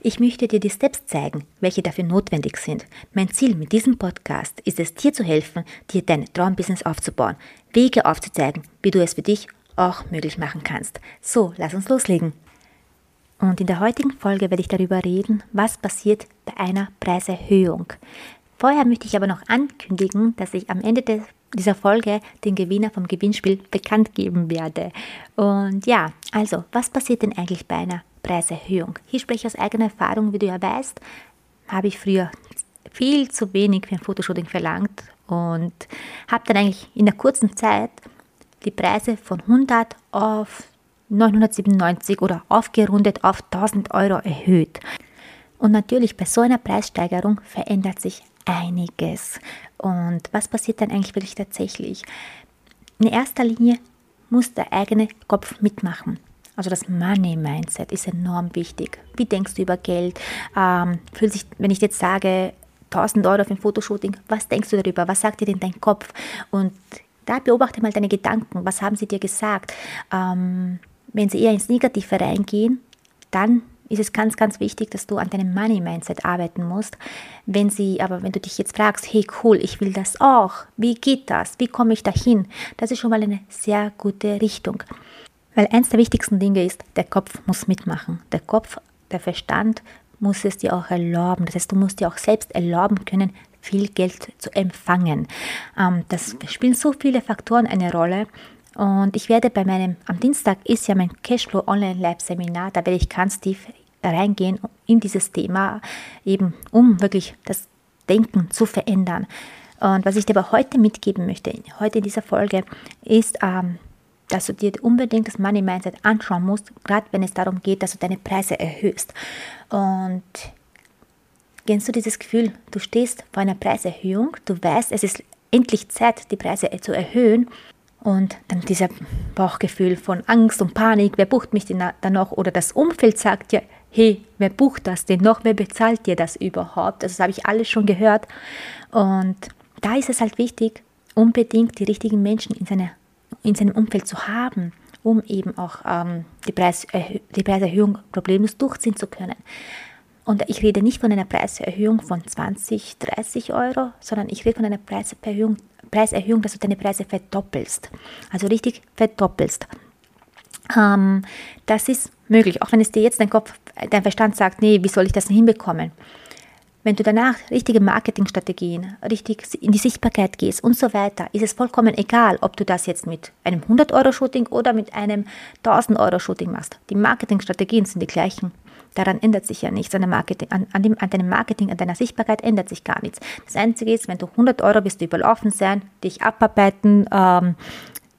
Ich möchte dir die Steps zeigen, welche dafür notwendig sind. Mein Ziel mit diesem Podcast ist es, dir zu helfen, dir dein Traumbusiness aufzubauen, Wege aufzuzeigen, wie du es für dich auch möglich machen kannst. So, lass uns loslegen. Und in der heutigen Folge werde ich darüber reden, was passiert bei einer Preiserhöhung. Vorher möchte ich aber noch ankündigen, dass ich am Ende des dieser Folge den Gewinner vom Gewinnspiel bekannt geben werde. Und ja, also, was passiert denn eigentlich bei einer Preiserhöhung? Hier spreche ich aus eigener Erfahrung, wie du ja weißt, habe ich früher viel zu wenig für ein Fotoshooting verlangt und habe dann eigentlich in der kurzen Zeit die Preise von 100 auf 997 oder aufgerundet auf 1000 Euro erhöht. Und natürlich bei so einer Preissteigerung verändert sich einiges. Und was passiert dann eigentlich wirklich tatsächlich? In erster Linie muss der eigene Kopf mitmachen. Also das Money-Mindset ist enorm wichtig. Wie denkst du über Geld? Ähm, fühlt sich, wenn ich jetzt sage, 1000 Euro für ein Fotoshooting, was denkst du darüber? Was sagt dir denn dein Kopf? Und da beobachte mal deine Gedanken. Was haben sie dir gesagt? Ähm, wenn sie eher ins Negative reingehen, dann ist es ganz, ganz wichtig, dass du an deinem Money-Mindset arbeiten musst. Wenn sie, aber wenn du dich jetzt fragst, hey cool, ich will das auch, wie geht das, wie komme ich dahin, das ist schon mal eine sehr gute Richtung. Weil eins der wichtigsten Dinge ist, der Kopf muss mitmachen. Der Kopf, der Verstand muss es dir auch erlauben. Das heißt, du musst dir auch selbst erlauben können, viel Geld zu empfangen. Ähm, das spielen so viele Faktoren eine Rolle. Und ich werde bei meinem, am Dienstag ist ja mein Cashflow Online Live Seminar, da werde ich ganz tief reingehen in dieses Thema, eben um wirklich das Denken zu verändern. Und was ich dir aber heute mitgeben möchte, heute in dieser Folge, ist, ähm, dass du dir unbedingt das Money Mindset anschauen musst, gerade wenn es darum geht, dass du deine Preise erhöhst. Und kennst du dieses Gefühl, du stehst vor einer Preiserhöhung, du weißt, es ist endlich Zeit, die Preise zu erhöhen und dann dieser Bauchgefühl von Angst und Panik, wer bucht mich denn da noch? Oder das Umfeld sagt ja, hey, wer bucht das denn noch? Wer bezahlt dir das überhaupt? Also das habe ich alles schon gehört. Und da ist es halt wichtig, unbedingt die richtigen Menschen in, seine, in seinem Umfeld zu haben, um eben auch ähm, die, Preiserhö die Preiserhöhung problemlos durchziehen zu können. Und ich rede nicht von einer Preiserhöhung von 20, 30 Euro, sondern ich rede von einer Preiserhöhung, Preiserhöhung dass du deine Preise verdoppelst. Also richtig verdoppelst. Ähm, das ist möglich, auch wenn es dir jetzt dein Kopf, dein Verstand sagt, nee, wie soll ich das hinbekommen? Wenn du danach richtige Marketingstrategien, richtig in die Sichtbarkeit gehst und so weiter, ist es vollkommen egal, ob du das jetzt mit einem 100-Euro-Shooting oder mit einem 1000-Euro-Shooting machst. Die Marketingstrategien sind die gleichen. Daran ändert sich ja nichts. An, Marketing, an, an, dem, an deinem Marketing, an deiner Sichtbarkeit ändert sich gar nichts. Das Einzige ist, wenn du 100 Euro bist, du überlaufen sein, dich abarbeiten, ähm,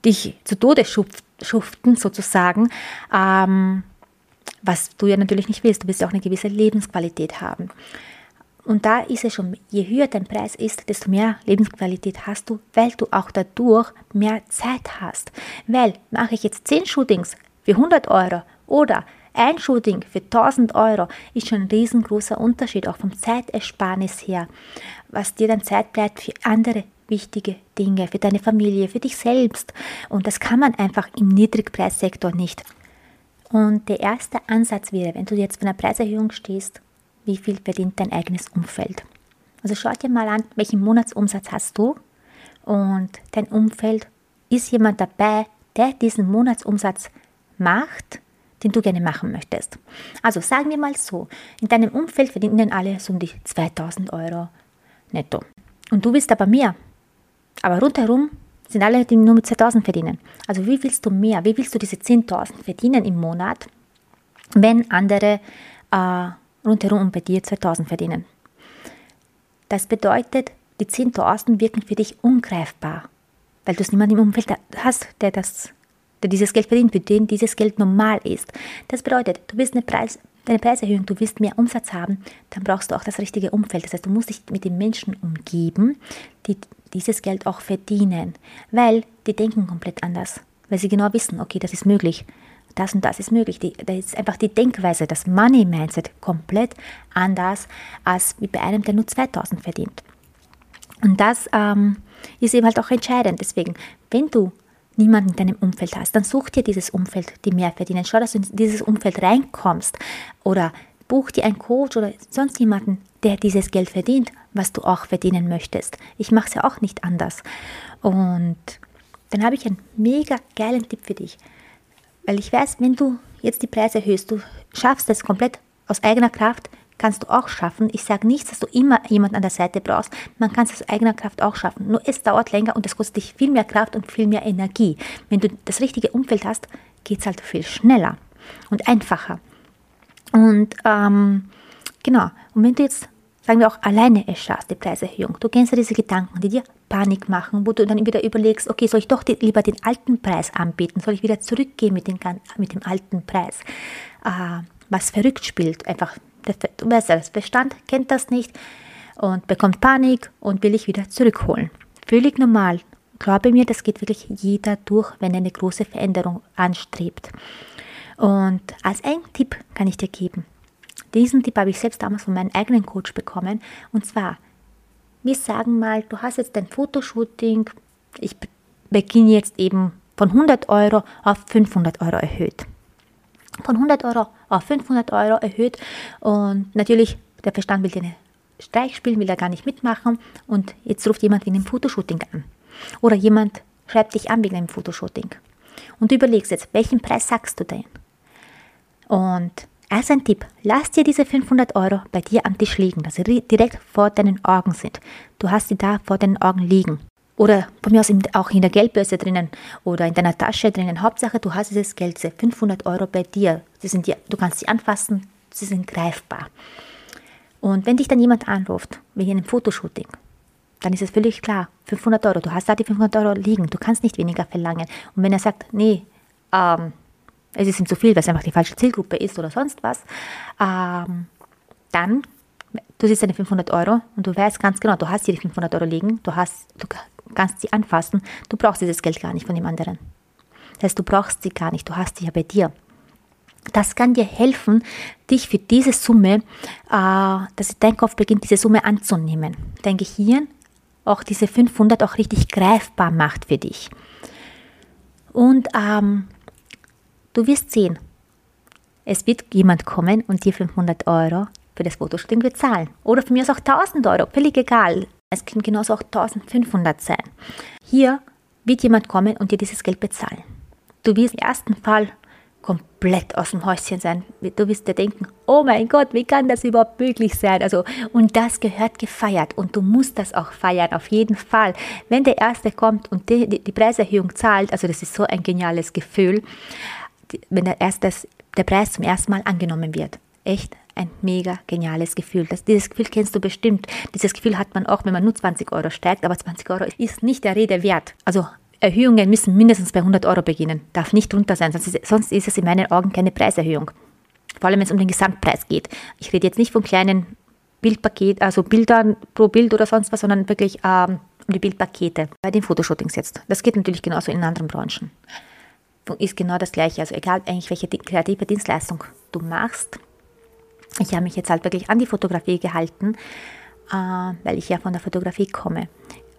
dich zu Tode schuften sozusagen, ähm, was du ja natürlich nicht willst. Du willst ja auch eine gewisse Lebensqualität haben. Und da ist es schon, je höher dein Preis ist, desto mehr Lebensqualität hast du, weil du auch dadurch mehr Zeit hast. Weil mache ich jetzt 10 Shootings für 100 Euro oder ein Shooting für 1000 Euro ist schon ein riesengroßer Unterschied, auch vom Zeitersparnis her, was dir dann Zeit bleibt für andere wichtige Dinge, für deine Familie, für dich selbst. Und das kann man einfach im Niedrigpreissektor nicht. Und der erste Ansatz wäre, wenn du jetzt von einer Preiserhöhung stehst, wie viel verdient dein eigenes Umfeld? Also schau dir mal an, welchen Monatsumsatz hast du und dein Umfeld ist jemand dabei, der diesen Monatsumsatz macht, den du gerne machen möchtest. Also sagen wir mal so, in deinem Umfeld verdienen alle so um die 2000 Euro netto. Und du willst aber mehr. Aber rundherum sind alle, die nur mit 2000 verdienen. Also wie willst du mehr? Wie willst du diese 10.000 verdienen im Monat, wenn andere äh, rundherum bei dir 2000 verdienen? Das bedeutet, die 10.000 wirken für dich ungreifbar, weil du es niemanden im Umfeld hast, der das der dieses Geld verdient, für den dieses Geld normal ist. Das bedeutet, du willst eine Preis, deine Preiserhöhung, du willst mehr Umsatz haben, dann brauchst du auch das richtige Umfeld. Das heißt, du musst dich mit den Menschen umgeben, die dieses Geld auch verdienen, weil die denken komplett anders, weil sie genau wissen, okay, das ist möglich, das und das ist möglich. Die, da ist einfach die Denkweise, das Money Mindset komplett anders als bei einem, der nur 2000 verdient. Und das ähm, ist eben halt auch entscheidend. Deswegen, wenn du niemanden in deinem Umfeld hast, dann such dir dieses Umfeld, die mehr verdienen. Schau, dass du in dieses Umfeld reinkommst oder buch dir einen Coach oder sonst jemanden, der dieses Geld verdient, was du auch verdienen möchtest. Ich mache es ja auch nicht anders. Und dann habe ich einen mega geilen Tipp für dich. Weil ich weiß, wenn du jetzt die Preise erhöhst, du schaffst es komplett aus eigener Kraft, kannst du auch schaffen. Ich sage nicht, dass du immer jemanden an der Seite brauchst. Man kann es aus eigener Kraft auch schaffen. Nur es dauert länger und es kostet dich viel mehr Kraft und viel mehr Energie. Wenn du das richtige Umfeld hast, geht es halt viel schneller und einfacher. Und ähm, genau, und wenn du jetzt, sagen wir auch, alleine es schaffst, die Preiserhöhung, du kennst ja diese Gedanken, die dir Panik machen, wo du dann wieder überlegst, okay, soll ich doch die, lieber den alten Preis anbieten? Soll ich wieder zurückgehen mit, den, mit dem alten Preis? Äh, was verrückt spielt, einfach du weißt ja, das Bestand kennt das nicht und bekommt Panik und will ich wieder zurückholen. Völlig normal. Glaube mir, das geht wirklich jeder durch, wenn er eine große Veränderung anstrebt. Und als ein Tipp kann ich dir geben. Diesen Tipp habe ich selbst damals von meinem eigenen Coach bekommen. Und zwar, wir sagen mal, du hast jetzt dein Fotoshooting, ich beginne jetzt eben von 100 Euro auf 500 Euro erhöht von 100 Euro auf 500 Euro erhöht. Und natürlich, der Verstand will dir eine Streich spielen, will er gar nicht mitmachen. Und jetzt ruft jemand wegen dem Fotoshooting an. Oder jemand schreibt dich an wegen einem Fotoshooting. Und du überlegst jetzt, welchen Preis sagst du denn? Und als ein Tipp, lass dir diese 500 Euro bei dir am Tisch liegen, dass sie direkt vor deinen Augen sind. Du hast sie da vor deinen Augen liegen. Oder von mir aus auch in der Geldbörse drinnen oder in deiner Tasche drinnen. Hauptsache, du hast dieses Geld, 500 Euro bei dir. Sie sind du kannst sie anfassen, sie sind greifbar. Und wenn dich dann jemand anruft, wegen einem Fotoshooting, dann ist es völlig klar, 500 Euro, du hast da die 500 Euro liegen, du kannst nicht weniger verlangen. Und wenn er sagt, nee, ähm, es ist ihm zu viel, weil es einfach die falsche Zielgruppe ist oder sonst was, ähm, dann, du siehst deine 500 Euro und du weißt ganz genau, du hast hier die 500 Euro liegen, du hast, du kannst sie anfassen. Du brauchst dieses Geld gar nicht von dem anderen. Das heißt, du brauchst sie gar nicht, du hast sie ja bei dir. Das kann dir helfen, dich für diese Summe, äh, dass dein Kopf beginnt, diese Summe anzunehmen. Dein Gehirn auch diese 500 auch richtig greifbar macht für dich. Und ähm, du wirst sehen, es wird jemand kommen und dir 500 Euro für das Fotoshooting bezahlen. Oder für mich ist auch 1000 Euro, völlig egal. Es können genauso auch 1500 sein. Hier wird jemand kommen und dir dieses Geld bezahlen. Du wirst im ersten Fall komplett aus dem Häuschen sein. Du wirst dir denken, oh mein Gott, wie kann das überhaupt möglich sein? Also, und das gehört gefeiert und du musst das auch feiern, auf jeden Fall. Wenn der Erste kommt und die, die, die Preiserhöhung zahlt, also das ist so ein geniales Gefühl, wenn der, erste, der Preis zum ersten Mal angenommen wird. Echt ein mega geniales Gefühl. Das, dieses Gefühl kennst du bestimmt. Dieses Gefühl hat man auch, wenn man nur 20 Euro steigt, aber 20 Euro ist nicht der Rede wert. Also Erhöhungen müssen mindestens bei 100 Euro beginnen, darf nicht drunter sein, sonst ist, sonst ist es in meinen Augen keine Preiserhöhung. Vor allem, wenn es um den Gesamtpreis geht. Ich rede jetzt nicht von kleinen Bildpaket, also Bildern pro Bild oder sonst was, sondern wirklich ähm, um die Bildpakete bei den Fotoshootings jetzt. Das geht natürlich genauso in anderen Branchen. Ist genau das Gleiche. Also egal eigentlich, welche kreative Dienstleistung du machst, ich habe mich jetzt halt wirklich an die Fotografie gehalten, äh, weil ich ja von der Fotografie komme.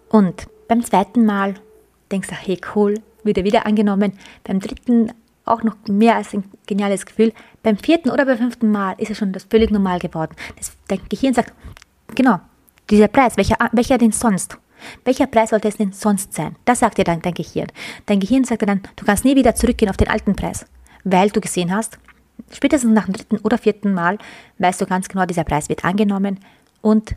Und beim zweiten Mal denkst du, hey cool, wieder wieder angenommen. Beim dritten auch noch mehr als ein geniales Gefühl. Beim vierten oder beim fünften Mal ist es schon das völlig normal geworden. Das, dein Gehirn sagt, genau, dieser Preis, welcher, welcher denn sonst? Welcher Preis sollte es denn sonst sein? Das sagt dir dann dein Gehirn. Dein Gehirn sagt dir dann, du kannst nie wieder zurückgehen auf den alten Preis, weil du gesehen hast, Spätestens nach dem dritten oder vierten Mal weißt du ganz genau, dieser Preis wird angenommen und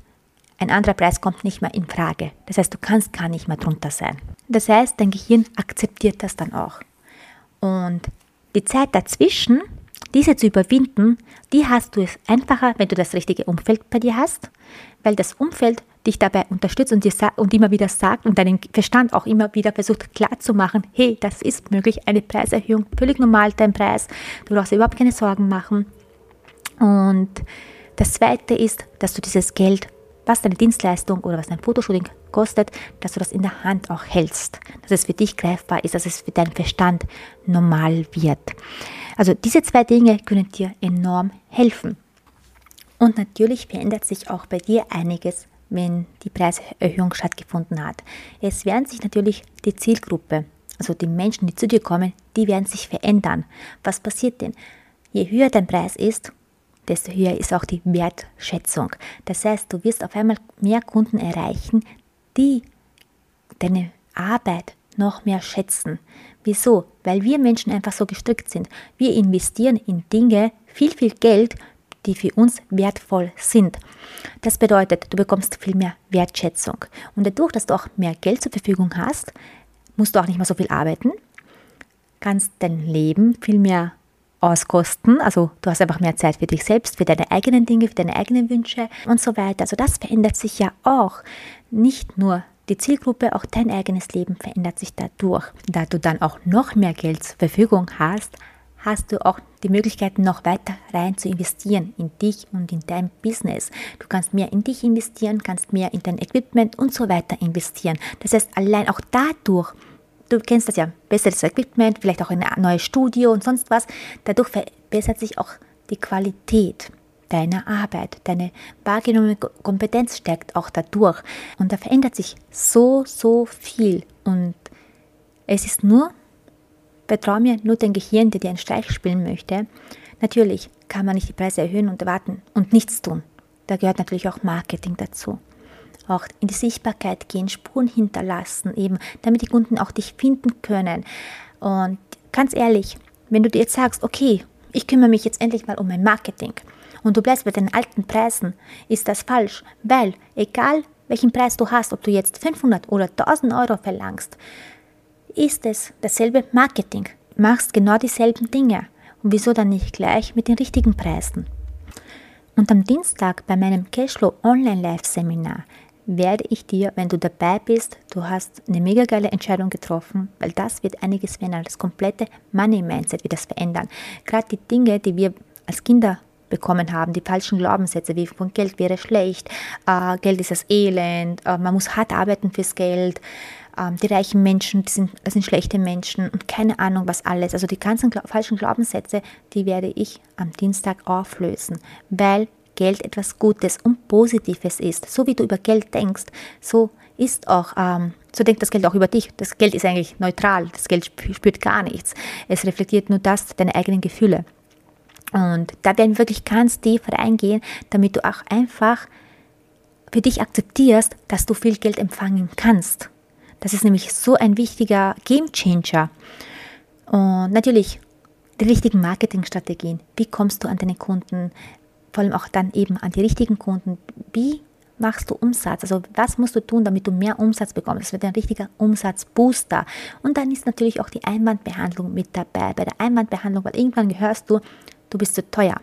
ein anderer Preis kommt nicht mehr in Frage. Das heißt, du kannst gar nicht mehr drunter sein. Das heißt, dein Gehirn akzeptiert das dann auch. Und die Zeit dazwischen, diese zu überwinden, die hast du es einfacher, wenn du das richtige Umfeld bei dir hast, weil das Umfeld dich dabei unterstützt und, dir und immer wieder sagt und deinen Verstand auch immer wieder versucht klarzumachen, hey, das ist möglich, eine Preiserhöhung, völlig normal dein Preis, du brauchst dir überhaupt keine Sorgen machen. Und das Zweite ist, dass du dieses Geld, was deine Dienstleistung oder was dein Fotoshooting kostet, dass du das in der Hand auch hältst, dass es für dich greifbar ist, dass es für deinen Verstand normal wird. Also diese zwei Dinge können dir enorm helfen. Und natürlich verändert sich auch bei dir einiges, wenn die Preiserhöhung stattgefunden hat. Es werden sich natürlich die Zielgruppe, also die Menschen, die zu dir kommen, die werden sich verändern. Was passiert denn? Je höher dein Preis ist, desto höher ist auch die Wertschätzung. Das heißt, du wirst auf einmal mehr Kunden erreichen, die deine Arbeit noch mehr schätzen. Wieso? Weil wir Menschen einfach so gestrickt sind. Wir investieren in Dinge viel, viel Geld, die für uns wertvoll sind. Das bedeutet, du bekommst viel mehr Wertschätzung. Und dadurch, dass du auch mehr Geld zur Verfügung hast, musst du auch nicht mehr so viel arbeiten, kannst dein Leben viel mehr auskosten. Also du hast einfach mehr Zeit für dich selbst, für deine eigenen Dinge, für deine eigenen Wünsche und so weiter. Also das verändert sich ja auch. Nicht nur die Zielgruppe, auch dein eigenes Leben verändert sich dadurch. Da du dann auch noch mehr Geld zur Verfügung hast, hast du auch die Möglichkeit, noch weiter rein zu investieren in dich und in dein Business. Du kannst mehr in dich investieren, kannst mehr in dein Equipment und so weiter investieren. Das heißt, allein auch dadurch, du kennst das ja, besseres Equipment, vielleicht auch ein neues Studio und sonst was, dadurch verbessert sich auch die Qualität deiner Arbeit. Deine wahrgenommene Kompetenz stärkt auch dadurch. Und da verändert sich so, so viel. Und es ist nur Vertrau mir, nur dein Gehirn, der dir einen Streich spielen möchte. Natürlich kann man nicht die Preise erhöhen und warten und nichts tun. Da gehört natürlich auch Marketing dazu. Auch in die Sichtbarkeit gehen, Spuren hinterlassen, eben, damit die Kunden auch dich finden können. Und ganz ehrlich, wenn du dir jetzt sagst, okay, ich kümmere mich jetzt endlich mal um mein Marketing und du bleibst bei den alten Preisen, ist das falsch, weil egal welchen Preis du hast, ob du jetzt 500 oder 1000 Euro verlangst, ist es dasselbe Marketing. Machst genau dieselben Dinge. Und wieso dann nicht gleich mit den richtigen Preisen? Und am Dienstag bei meinem Cashflow Online Live Seminar werde ich dir, wenn du dabei bist, du hast eine mega geile Entscheidung getroffen, weil das wird einiges verändern. Das komplette Money Mindset wird das verändern. Gerade die Dinge, die wir als Kinder bekommen haben, die falschen Glaubenssätze, wie von Geld wäre schlecht, äh, Geld ist das Elend, äh, man muss hart arbeiten fürs Geld, ähm, die reichen Menschen, die sind, sind schlechte Menschen und keine Ahnung was alles. Also die ganzen falschen Glaubenssätze, die werde ich am Dienstag auflösen, weil Geld etwas Gutes und Positives ist. So wie du über Geld denkst, so ist auch, ähm, so denkt das Geld auch über dich. Das Geld ist eigentlich neutral, das Geld spürt gar nichts. Es reflektiert nur das, deine eigenen Gefühle. Und da werden wir wirklich ganz tief reingehen, damit du auch einfach für dich akzeptierst, dass du viel Geld empfangen kannst. Das ist nämlich so ein wichtiger Game Changer. Und natürlich die richtigen Marketingstrategien. Wie kommst du an deine Kunden? Vor allem auch dann eben an die richtigen Kunden. Wie machst du Umsatz? Also was musst du tun, damit du mehr Umsatz bekommst? Das wird ein richtiger Umsatzbooster. Und dann ist natürlich auch die Einwandbehandlung mit dabei. Bei der Einwandbehandlung, weil irgendwann gehörst du, du bist zu teuer.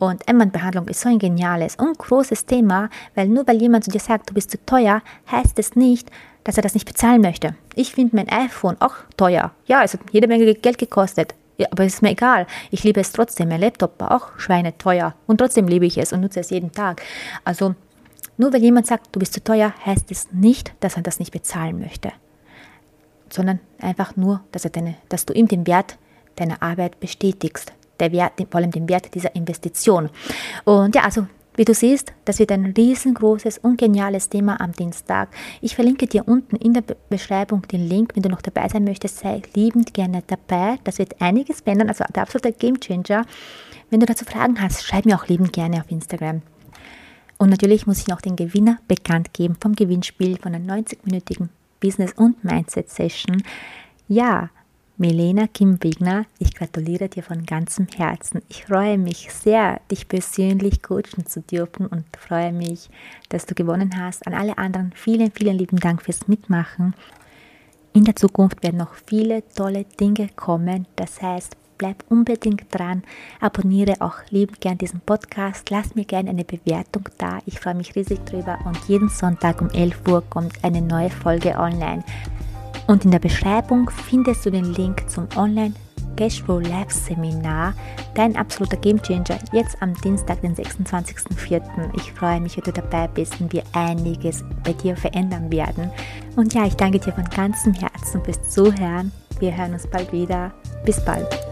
Und Einwandbehandlung ist so ein geniales und großes Thema, weil nur weil jemand zu dir sagt, du bist zu teuer, heißt es nicht, dass er das nicht bezahlen möchte. Ich finde mein iPhone auch teuer. Ja, es hat jede Menge Geld gekostet. Ja, aber es ist mir egal. Ich liebe es trotzdem. Mein Laptop war auch schweineteuer. Und trotzdem liebe ich es und nutze es jeden Tag. Also, nur weil jemand sagt, du bist zu teuer, heißt es nicht, dass er das nicht bezahlen möchte. Sondern einfach nur, dass, er deine, dass du ihm den Wert deiner Arbeit bestätigst. Der Wert, vor allem den Wert dieser Investition. Und ja, also wie du siehst, das wird ein riesengroßes und geniales Thema am Dienstag. Ich verlinke dir unten in der Beschreibung den Link, wenn du noch dabei sein möchtest, sei liebend gerne dabei. Das wird einiges verändern, also der absolute Gamechanger. Wenn du dazu Fragen hast, schreib mir auch liebend gerne auf Instagram. Und natürlich muss ich noch den Gewinner bekannt geben vom Gewinnspiel von einer 90-minütigen Business- und Mindset-Session. Ja, Milena Kim Wigner, ich gratuliere dir von ganzem Herzen. Ich freue mich sehr, dich persönlich coachen zu dürfen und freue mich, dass du gewonnen hast. An alle anderen vielen, vielen lieben Dank fürs Mitmachen. In der Zukunft werden noch viele tolle Dinge kommen. Das heißt, bleib unbedingt dran, abonniere auch liebend gern diesen Podcast, lass mir gerne eine Bewertung da. Ich freue mich riesig drüber und jeden Sonntag um 11 Uhr kommt eine neue Folge online. Und in der Beschreibung findest du den Link zum Online Cashflow Labs Seminar, dein absoluter Gamechanger, jetzt am Dienstag, den 26.04. Ich freue mich, wenn du dabei bist und wir einiges bei dir verändern werden. Und ja, ich danke dir von ganzem Herzen fürs Zuhören. Wir hören uns bald wieder. Bis bald.